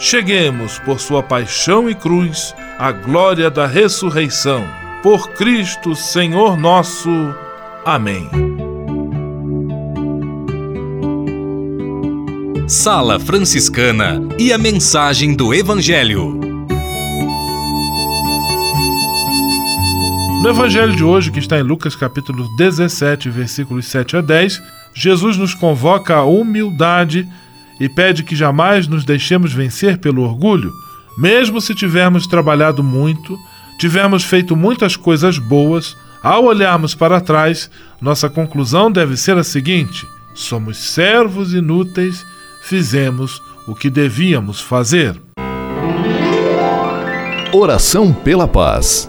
cheguemos, por sua paixão e cruz, à glória da ressurreição. Por Cristo, Senhor nosso. Amém. Sala Franciscana e a mensagem do Evangelho. No evangelho de hoje, que está em Lucas capítulo 17, versículos 7 a 10, Jesus nos convoca à humildade e pede que jamais nos deixemos vencer pelo orgulho, mesmo se tivermos trabalhado muito, tivermos feito muitas coisas boas, ao olharmos para trás, nossa conclusão deve ser a seguinte: somos servos inúteis, fizemos o que devíamos fazer. Oração pela paz.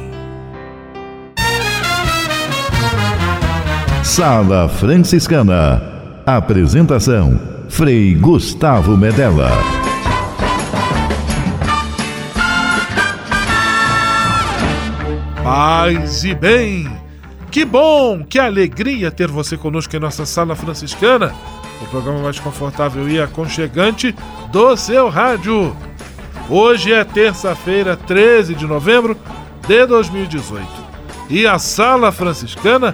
Sala Franciscana. Apresentação: Frei Gustavo Medella. Paz e bem! Que bom, que alegria ter você conosco em nossa Sala Franciscana, o programa mais confortável e aconchegante do seu rádio. Hoje é terça-feira, 13 de novembro de 2018. E a Sala Franciscana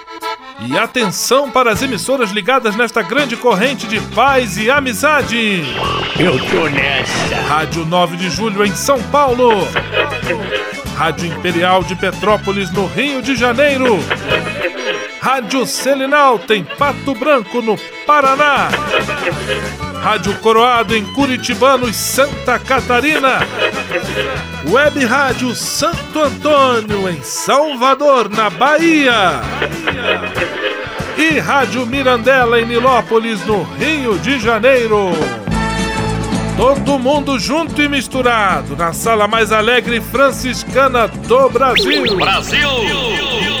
E atenção para as emissoras ligadas nesta grande corrente de paz e amizade. Eu tô nessa. Rádio 9 de Julho em São Paulo. Rádio Imperial de Petrópolis no Rio de Janeiro. Rádio Selinal tem Pato Branco no Paraná. Rádio Coroado em Curitibano e Santa Catarina. Web Rádio Santo Antônio em Salvador, na Bahia. E Rádio Mirandela em Nilópolis, no Rio de Janeiro. Todo mundo junto e misturado na sala mais alegre franciscana do Brasil. Brasil!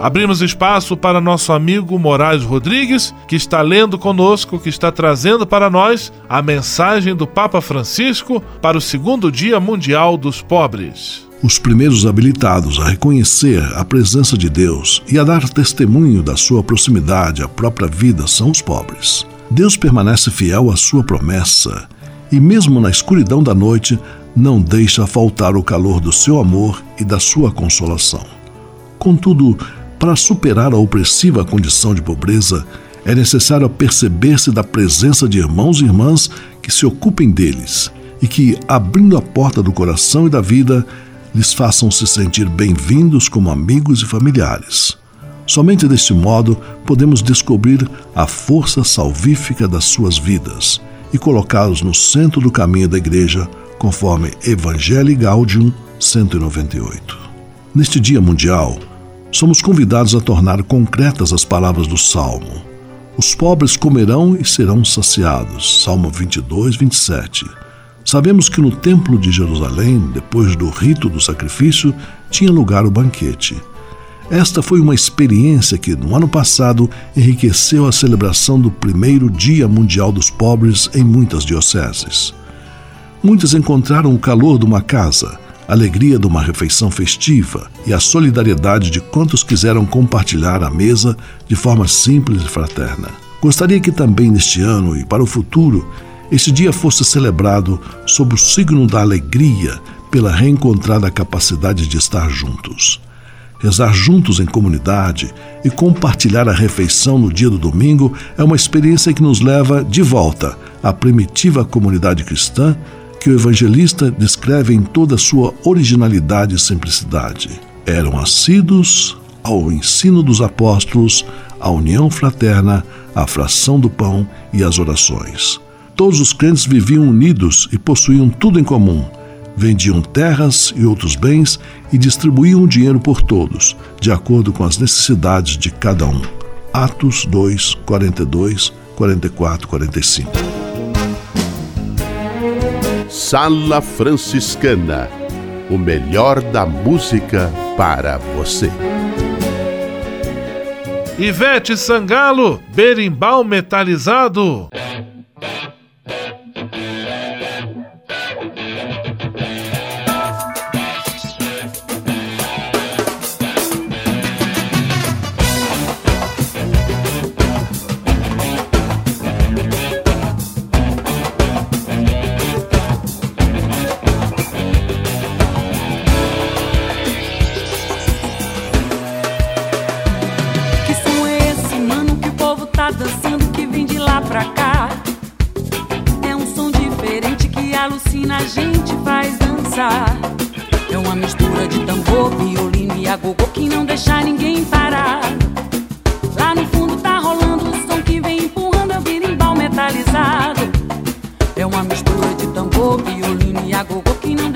Abrimos espaço para nosso amigo Moraes Rodrigues, que está lendo conosco, que está trazendo para nós a mensagem do Papa Francisco para o segundo Dia Mundial dos Pobres. Os primeiros habilitados a reconhecer a presença de Deus e a dar testemunho da sua proximidade à própria vida são os pobres. Deus permanece fiel à sua promessa e, mesmo na escuridão da noite, não deixa faltar o calor do seu amor e da sua consolação. Contudo, para superar a opressiva condição de pobreza, é necessário perceber-se da presença de irmãos e irmãs que se ocupem deles e que, abrindo a porta do coração e da vida, lhes façam se sentir bem-vindos como amigos e familiares. Somente deste modo podemos descobrir a força salvífica das suas vidas e colocá-los no centro do caminho da Igreja, conforme Evangelii Gaudium 198. Neste Dia Mundial, somos convidados a tornar concretas as palavras do Salmo. Os pobres comerão e serão saciados. Salmo 22, 27. Sabemos que no Templo de Jerusalém, depois do rito do sacrifício, tinha lugar o banquete. Esta foi uma experiência que, no ano passado, enriqueceu a celebração do primeiro Dia Mundial dos Pobres em muitas dioceses. Muitos encontraram o calor de uma casa, alegria de uma refeição festiva e a solidariedade de quantos quiseram compartilhar a mesa de forma simples e fraterna. Gostaria que também neste ano e para o futuro este dia fosse celebrado sob o signo da alegria pela reencontrada capacidade de estar juntos. Rezar juntos em comunidade e compartilhar a refeição no dia do domingo é uma experiência que nos leva de volta à primitiva comunidade cristã que o evangelista descreve em toda sua originalidade e simplicidade. Eram assíduos ao ensino dos apóstolos, à união fraterna, à fração do pão e às orações. Todos os crentes viviam unidos e possuíam tudo em comum. Vendiam terras e outros bens e distribuíam o dinheiro por todos, de acordo com as necessidades de cada um. Atos 2, 42, 44, 45. Sala Franciscana o melhor da música para você. Ivete Sangalo, berimbau metalizado.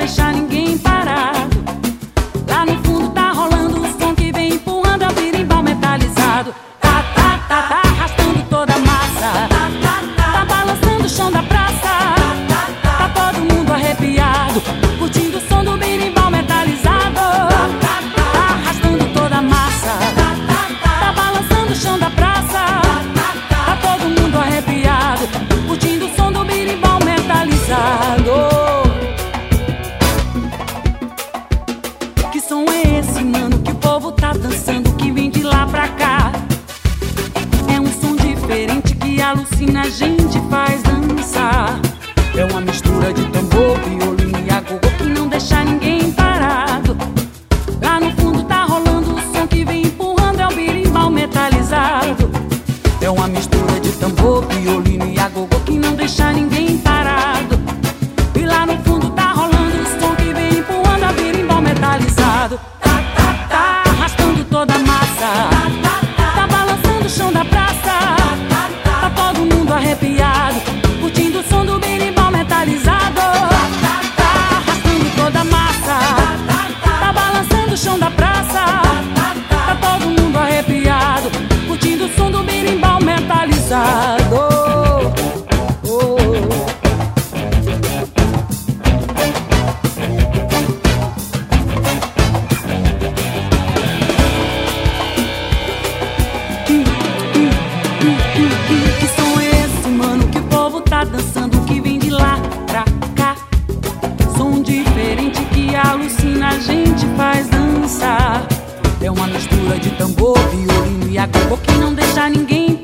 Agogô é uma mistura. uma mistura de tambor, violino e agogô que não deixa ninguém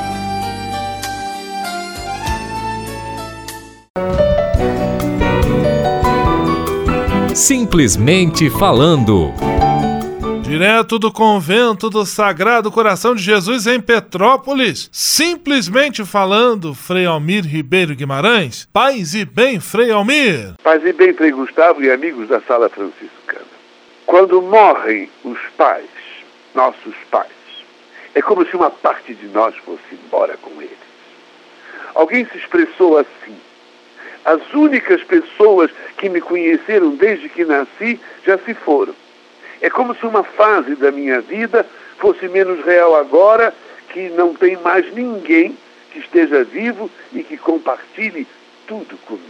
Simplesmente falando. Direto do convento do Sagrado Coração de Jesus em Petrópolis, simplesmente falando, Frei Almir Ribeiro Guimarães. Paz e bem, Frei Almir. Paz e bem, Frei Gustavo e amigos da Sala Franciscana. Quando morrem os pais, nossos pais, é como se uma parte de nós fosse embora com eles. Alguém se expressou assim. As únicas pessoas que me conheceram desde que nasci já se foram. É como se uma fase da minha vida fosse menos real agora, que não tem mais ninguém que esteja vivo e que compartilhe tudo comigo.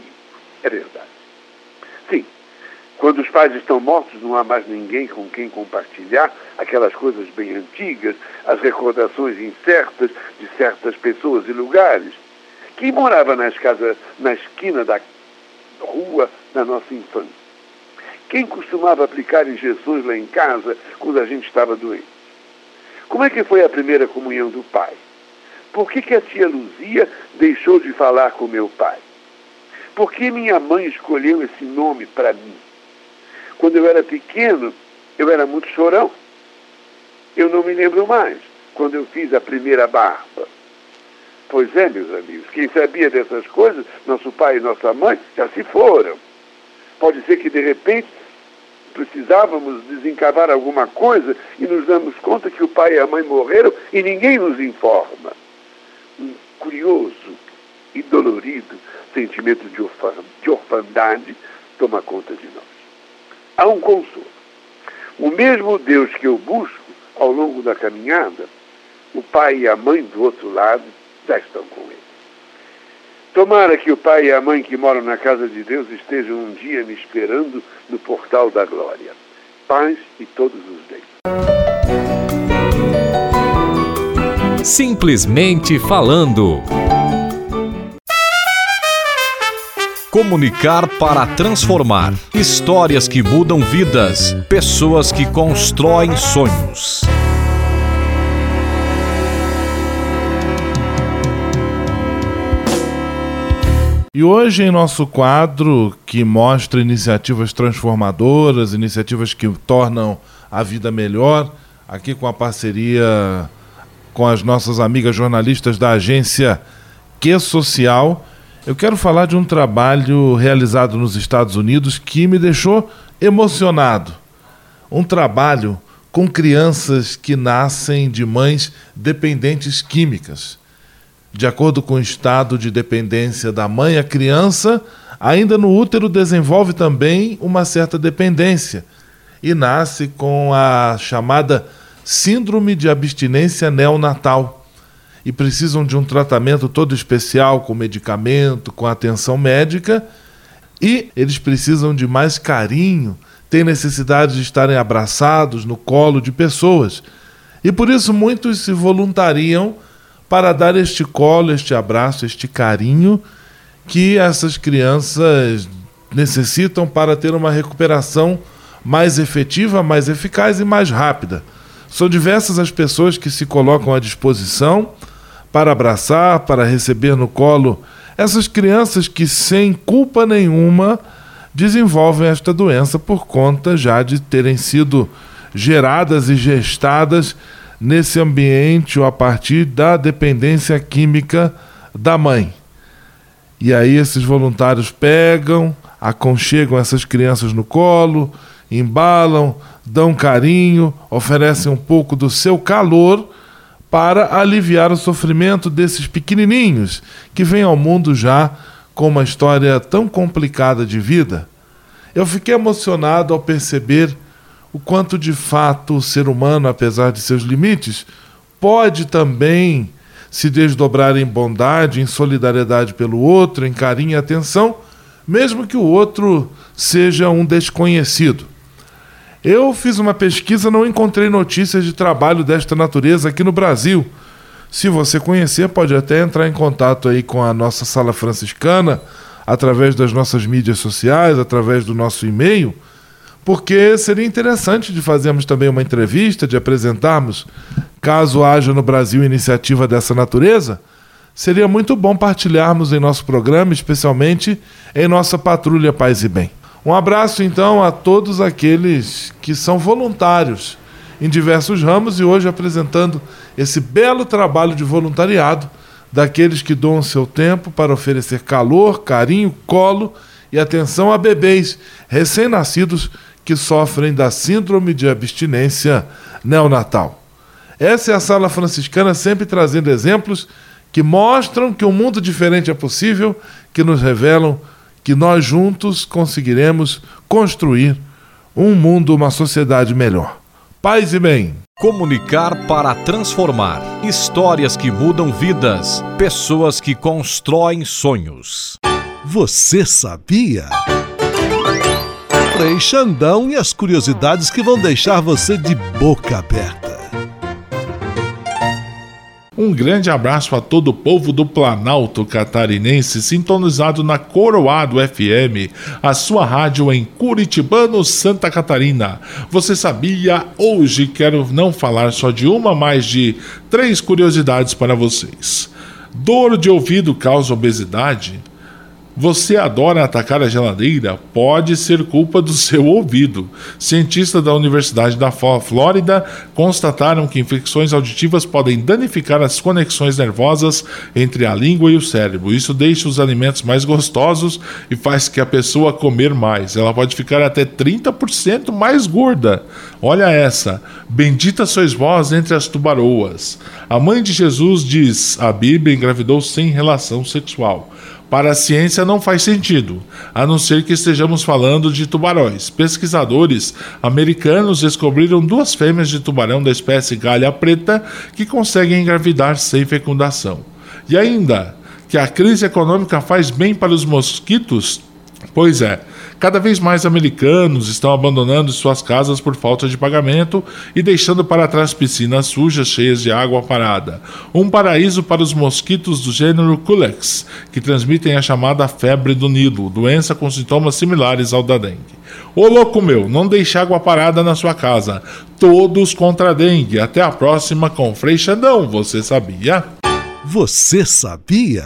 É verdade. Sim, quando os pais estão mortos, não há mais ninguém com quem compartilhar aquelas coisas bem antigas, as recordações incertas de certas pessoas e lugares. Quem morava nas casas, na esquina da rua da nossa infância? Quem costumava aplicar injeções lá em casa quando a gente estava doente? Como é que foi a primeira comunhão do pai? Por que, que a tia Luzia deixou de falar com meu pai? Por que minha mãe escolheu esse nome para mim? Quando eu era pequeno, eu era muito chorão. Eu não me lembro mais quando eu fiz a primeira barba. Pois é, meus amigos, quem sabia dessas coisas, nosso pai e nossa mãe, já se foram. Pode ser que de repente precisávamos desencavar alguma coisa e nos damos conta que o pai e a mãe morreram e ninguém nos informa. Um curioso e dolorido sentimento de, orfa de orfandade toma conta de nós. Há um consolo. O mesmo Deus que eu busco ao longo da caminhada, o pai e a mãe do outro lado estão com ele. Tomara que o pai e a mãe que moram na casa de Deus estejam um dia me esperando no portal da glória. Paz e todos os bens. Simplesmente falando. Comunicar para transformar. Histórias que mudam vidas. Pessoas que constroem sonhos. E hoje, em nosso quadro, que mostra iniciativas transformadoras, iniciativas que tornam a vida melhor, aqui com a parceria com as nossas amigas jornalistas da agência Que Social, eu quero falar de um trabalho realizado nos Estados Unidos que me deixou emocionado. Um trabalho com crianças que nascem de mães dependentes químicas. De acordo com o estado de dependência da mãe, a criança, ainda no útero, desenvolve também uma certa dependência e nasce com a chamada Síndrome de Abstinência Neonatal. E precisam de um tratamento todo especial, com medicamento, com atenção médica, e eles precisam de mais carinho, têm necessidade de estarem abraçados no colo de pessoas. E por isso muitos se voluntariam para dar este colo, este abraço, este carinho que essas crianças necessitam para ter uma recuperação mais efetiva, mais eficaz e mais rápida. São diversas as pessoas que se colocam à disposição para abraçar, para receber no colo essas crianças que, sem culpa nenhuma, desenvolvem esta doença por conta já de terem sido geradas e gestadas nesse ambiente ou a partir da dependência química da mãe. E aí esses voluntários pegam, aconchegam essas crianças no colo, embalam, dão carinho, oferecem um pouco do seu calor para aliviar o sofrimento desses pequenininhos que vêm ao mundo já com uma história tão complicada de vida. Eu fiquei emocionado ao perceber o quanto de fato o ser humano, apesar de seus limites, pode também se desdobrar em bondade, em solidariedade pelo outro, em carinho e atenção, mesmo que o outro seja um desconhecido. Eu fiz uma pesquisa, não encontrei notícias de trabalho desta natureza aqui no Brasil. Se você conhecer, pode até entrar em contato aí com a nossa sala franciscana, através das nossas mídias sociais, através do nosso e-mail porque seria interessante de fazermos também uma entrevista, de apresentarmos, caso haja no Brasil iniciativa dessa natureza, seria muito bom partilharmos em nosso programa, especialmente em nossa Patrulha Paz e Bem. Um abraço então a todos aqueles que são voluntários em diversos ramos e hoje apresentando esse belo trabalho de voluntariado daqueles que doam seu tempo para oferecer calor, carinho, colo e atenção a bebês recém-nascidos que sofrem da síndrome de abstinência neonatal. Essa é a sala franciscana sempre trazendo exemplos que mostram que um mundo diferente é possível, que nos revelam que nós juntos conseguiremos construir um mundo, uma sociedade melhor. Paz e bem. Comunicar para transformar. Histórias que mudam vidas. Pessoas que constroem sonhos. Você sabia? Frei Xandão e as curiosidades que vão deixar você de boca aberta. Um grande abraço a todo o povo do Planalto Catarinense, sintonizado na Coroado FM, a sua rádio em Curitibano, Santa Catarina. Você sabia? Hoje quero não falar só de uma, mas de três curiosidades para vocês. Dor de ouvido causa obesidade? Você adora atacar a geladeira? Pode ser culpa do seu ouvido. Cientistas da Universidade da Flórida constataram que infecções auditivas podem danificar as conexões nervosas entre a língua e o cérebro. Isso deixa os alimentos mais gostosos e faz que a pessoa comer mais. Ela pode ficar até 30% mais gorda. Olha essa. Bendita sois vós entre as tubaroas. A mãe de Jesus diz: a Bíblia engravidou sem relação sexual. Para a ciência não faz sentido, a não ser que estejamos falando de tubarões. Pesquisadores americanos descobriram duas fêmeas de tubarão da espécie galha preta que conseguem engravidar sem fecundação. E ainda, que a crise econômica faz bem para os mosquitos? Pois é, Cada vez mais americanos estão abandonando suas casas por falta de pagamento e deixando para trás piscinas sujas cheias de água parada. Um paraíso para os mosquitos do gênero Culex, que transmitem a chamada febre do Nilo, doença com sintomas similares ao da dengue. Ô louco meu, não deixe água parada na sua casa. Todos contra a dengue. Até a próxima com Frei Xandão, você sabia? Você sabia?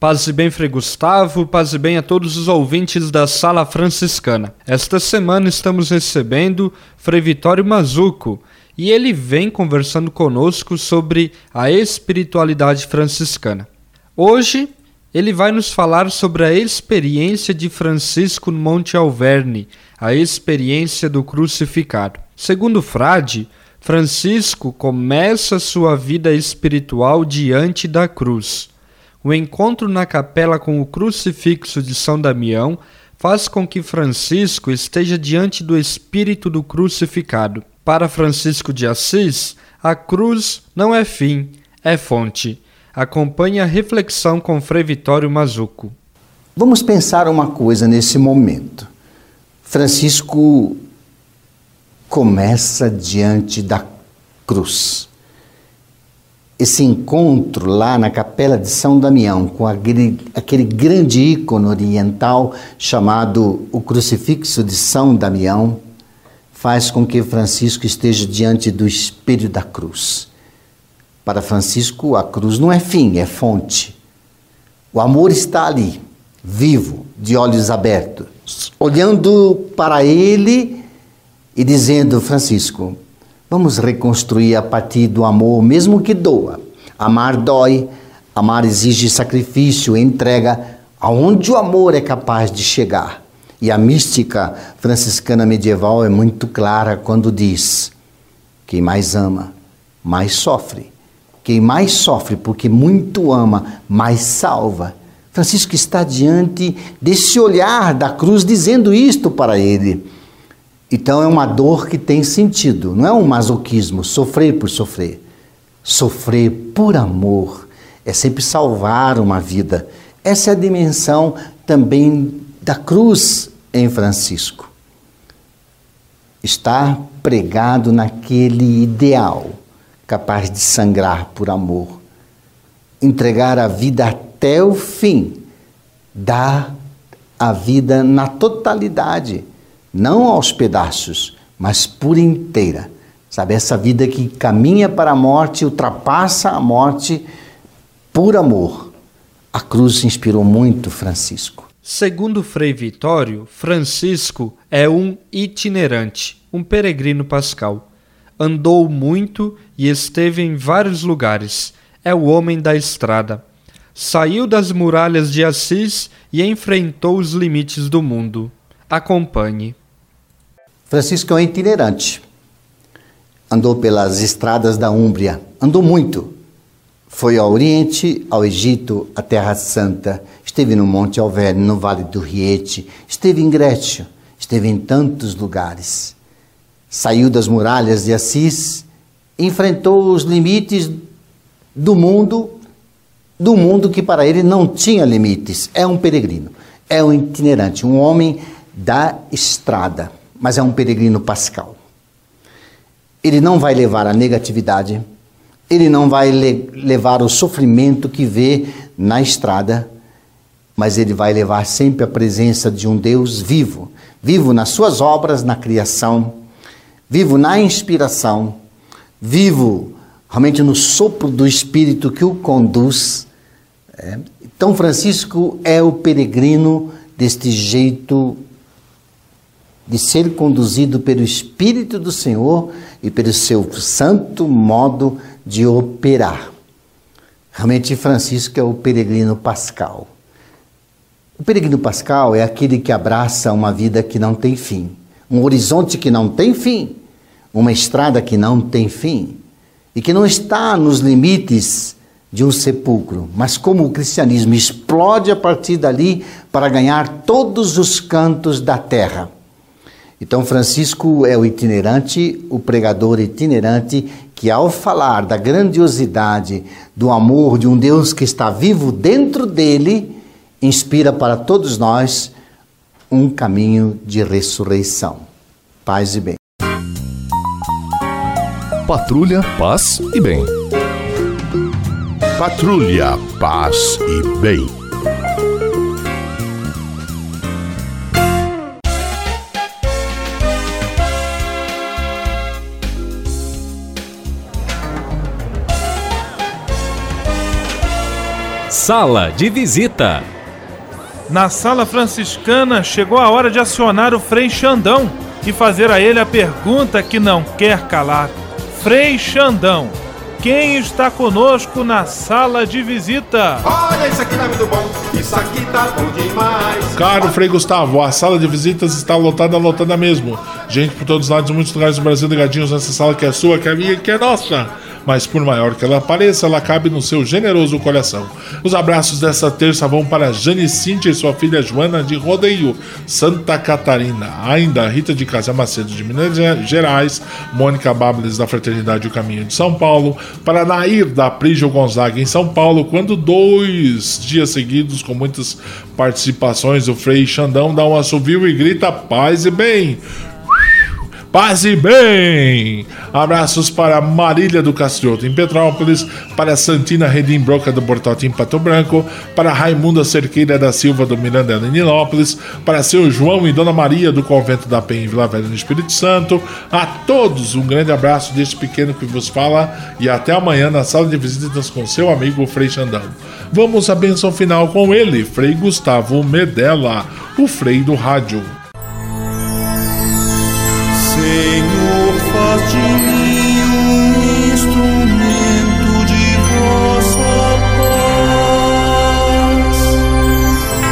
Paz e bem, Frei Gustavo, paz e bem a todos os ouvintes da Sala Franciscana. Esta semana estamos recebendo Frei Vitório Mazuco e ele vem conversando conosco sobre a espiritualidade franciscana. Hoje ele vai nos falar sobre a experiência de Francisco no Monte Alverne, a experiência do crucificado. Segundo o frade, Francisco começa sua vida espiritual diante da cruz. O encontro na capela com o crucifixo de São Damião faz com que Francisco esteja diante do espírito do crucificado. Para Francisco de Assis, a cruz não é fim, é fonte. Acompanhe a reflexão com Frei Vitório Mazuco. Vamos pensar uma coisa nesse momento. Francisco começa diante da cruz esse encontro lá na Capela de São Damião com aquele, grande ícone oriental chamado o Crucifixo de São Damião, faz com que Francisco esteja diante do espelho da cruz. Para Francisco, a cruz não é fim, é fonte. O amor está ali, vivo, de olhos abertos, olhando para ele e dizendo: Francisco, Vamos reconstruir a partir do amor, mesmo que doa. Amar dói, amar exige sacrifício, entrega, aonde o amor é capaz de chegar. E a mística franciscana medieval é muito clara quando diz: quem mais ama, mais sofre. Quem mais sofre porque muito ama, mais salva. Francisco está diante desse olhar da cruz dizendo isto para ele. Então é uma dor que tem sentido, não é um masoquismo, sofrer por sofrer. Sofrer por amor é sempre salvar uma vida. Essa é a dimensão também da cruz em Francisco. Está pregado naquele ideal capaz de sangrar por amor, entregar a vida até o fim, dar a vida na totalidade não aos pedaços, mas por inteira. Sabe, essa vida que caminha para a morte, ultrapassa a morte por amor. A cruz inspirou muito Francisco. Segundo Frei Vitório, Francisco é um itinerante, um peregrino pascal. Andou muito e esteve em vários lugares. É o homem da estrada. Saiu das muralhas de Assis e enfrentou os limites do mundo. Acompanhe. Francisco é um itinerante. Andou pelas estradas da Úmbria, andou muito. Foi ao Oriente, ao Egito, à Terra Santa, esteve no Monte Alverne, no Vale do Riete, esteve em Grécio, esteve em tantos lugares. Saiu das muralhas de Assis, enfrentou os limites do mundo, do mundo que para ele não tinha limites. É um peregrino, é um itinerante, um homem da estrada mas é um peregrino pascal. Ele não vai levar a negatividade, ele não vai le levar o sofrimento que vê na estrada, mas ele vai levar sempre a presença de um Deus vivo, vivo nas suas obras, na criação, vivo na inspiração, vivo realmente no sopro do Espírito que o conduz. É. Então, Francisco é o peregrino deste jeito de ser conduzido pelo Espírito do Senhor e pelo seu santo modo de operar. Realmente, Francisco é o peregrino pascal. O peregrino pascal é aquele que abraça uma vida que não tem fim, um horizonte que não tem fim, uma estrada que não tem fim e que não está nos limites de um sepulcro, mas como o cristianismo explode a partir dali para ganhar todos os cantos da terra. Então, Francisco é o itinerante, o pregador itinerante, que ao falar da grandiosidade do amor de um Deus que está vivo dentro dele, inspira para todos nós um caminho de ressurreição. Paz e bem. Patrulha, paz e bem. Patrulha, paz e bem. Sala de visita. Na sala franciscana chegou a hora de acionar o Frei Xandão e fazer a ele a pergunta que não quer calar. Frei Xandão, quem está conosco na sala de visita? Olha, isso aqui tá muito bom, isso aqui tá bom demais. Caro Frei Gustavo, a sala de visitas está lotada, lotada mesmo. Gente por todos os lados, muitos lugares do Brasil ligadinhos nessa sala que é sua, que é minha, que é nossa mas por maior que ela pareça, ela cabe no seu generoso coração. Os abraços dessa terça vão para Jane Cintia e sua filha Joana de Rodeio, Santa Catarina. Ainda Rita de Casa Macedo de Minas Gerais, Mônica Bables da Fraternidade O Caminho de São Paulo, para Nair da Prígio Gonzaga em São Paulo, quando dois dias seguidos com muitas participações, o Frei Xandão dá um assovio e grita paz e bem. Paz e bem! Abraços para Marília do Castrioto em Petrópolis, para Santina Redimbroca do Bortote em Pato Branco, para Raimunda Cerqueira da Silva do Mirandela em Nilópolis, para seu João e Dona Maria do Convento da Penha em Vila Velha no Espírito Santo. A todos um grande abraço deste pequeno que vos fala e até amanhã na sala de visitas com seu amigo Frei Xandão. Vamos à benção final com ele, Frei Gustavo Medella, o Frei do Rádio.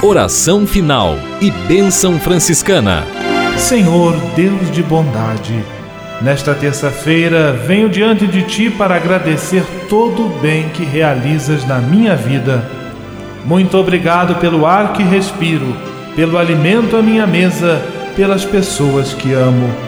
Oração final e bênção franciscana. Senhor, Deus de bondade, nesta terça-feira venho diante de Ti para agradecer todo o bem que realizas na minha vida. Muito obrigado pelo ar que respiro, pelo alimento à minha mesa, pelas pessoas que amo.